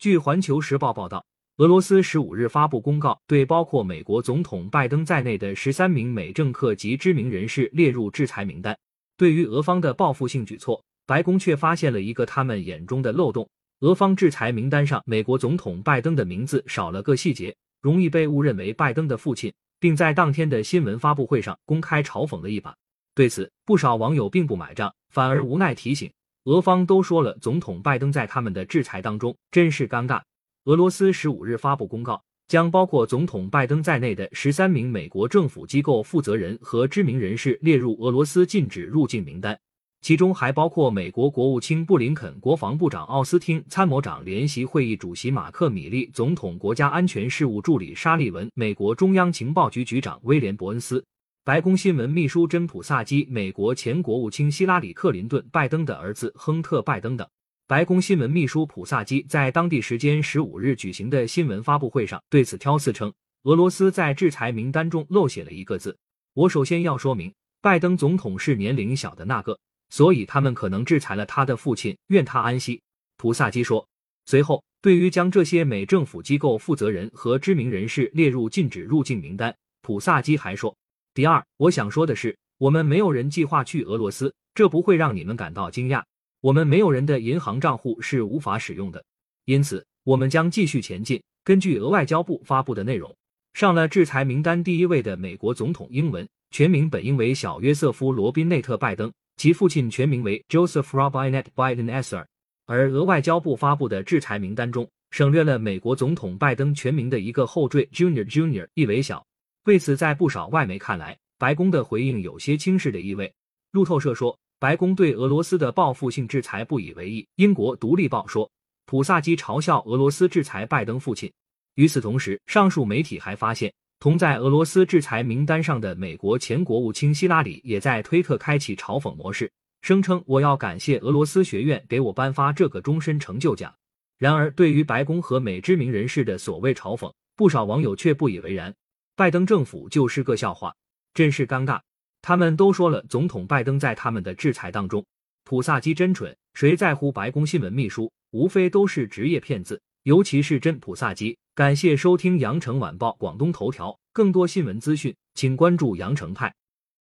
据环球时报报道，俄罗斯十五日发布公告，对包括美国总统拜登在内的十三名美政客及知名人士列入制裁名单。对于俄方的报复性举措，白宫却发现了一个他们眼中的漏洞：俄方制裁名单上，美国总统拜登的名字少了个细节，容易被误认为拜登的父亲，并在当天的新闻发布会上公开嘲讽了一把。对此，不少网友并不买账，反而无奈提醒：俄方都说了，总统拜登在他们的制裁当中，真是尴尬。俄罗斯十五日发布公告，将包括总统拜登在内的十三名美国政府机构负责人和知名人士列入俄罗斯禁止入境名单，其中还包括美国国务卿布林肯、国防部长奥斯汀、参谋长联席会议主席马克米利、总统国家安全事务助理沙利文、美国中央情报局局长威廉伯恩斯、白宫新闻秘书珍普萨基、美国前国务卿希拉里克林顿、拜登的儿子亨特拜登等。白宫新闻秘书普萨基在当地时间十五日举行的新闻发布会上对此挑刺称，俄罗斯在制裁名单中漏写了一个字。我首先要说明，拜登总统是年龄小的那个，所以他们可能制裁了他的父亲，愿他安息。普萨基说。随后，对于将这些美政府机构负责人和知名人士列入禁止入境名单，普萨基还说：“第二，我想说的是，我们没有人计划去俄罗斯，这不会让你们感到惊讶。”我们没有人的银行账户是无法使用的，因此我们将继续前进。根据俄外交部发布的内容，上了制裁名单第一位的美国总统英文全名本应为小约瑟夫·罗宾内特·拜登，其父亲全名为 Joseph Robinette Biden Sr。而俄外交部发布的制裁名单中省略了美国总统拜登全名的一个后缀 Junior Junior，意为小。为此，在不少外媒看来，白宫的回应有些轻视的意味。路透社说。白宫对俄罗斯的报复性制裁不以为意。英国《独立报》说，普萨基嘲笑俄罗斯制裁拜登父亲。与此同时，上述媒体还发现，同在俄罗斯制裁名单上的美国前国务卿希拉里也在推特开启嘲讽模式，声称：“我要感谢俄罗斯学院给我颁发这个终身成就奖。”然而，对于白宫和美知名人士的所谓嘲讽，不少网友却不以为然。拜登政府就是个笑话，真是尴尬。他们都说了，总统拜登在他们的制裁当中。普萨基真蠢，谁在乎白宫新闻秘书？无非都是职业骗子，尤其是真普萨基。感谢收听羊城晚报广东头条，更多新闻资讯，请关注羊城派。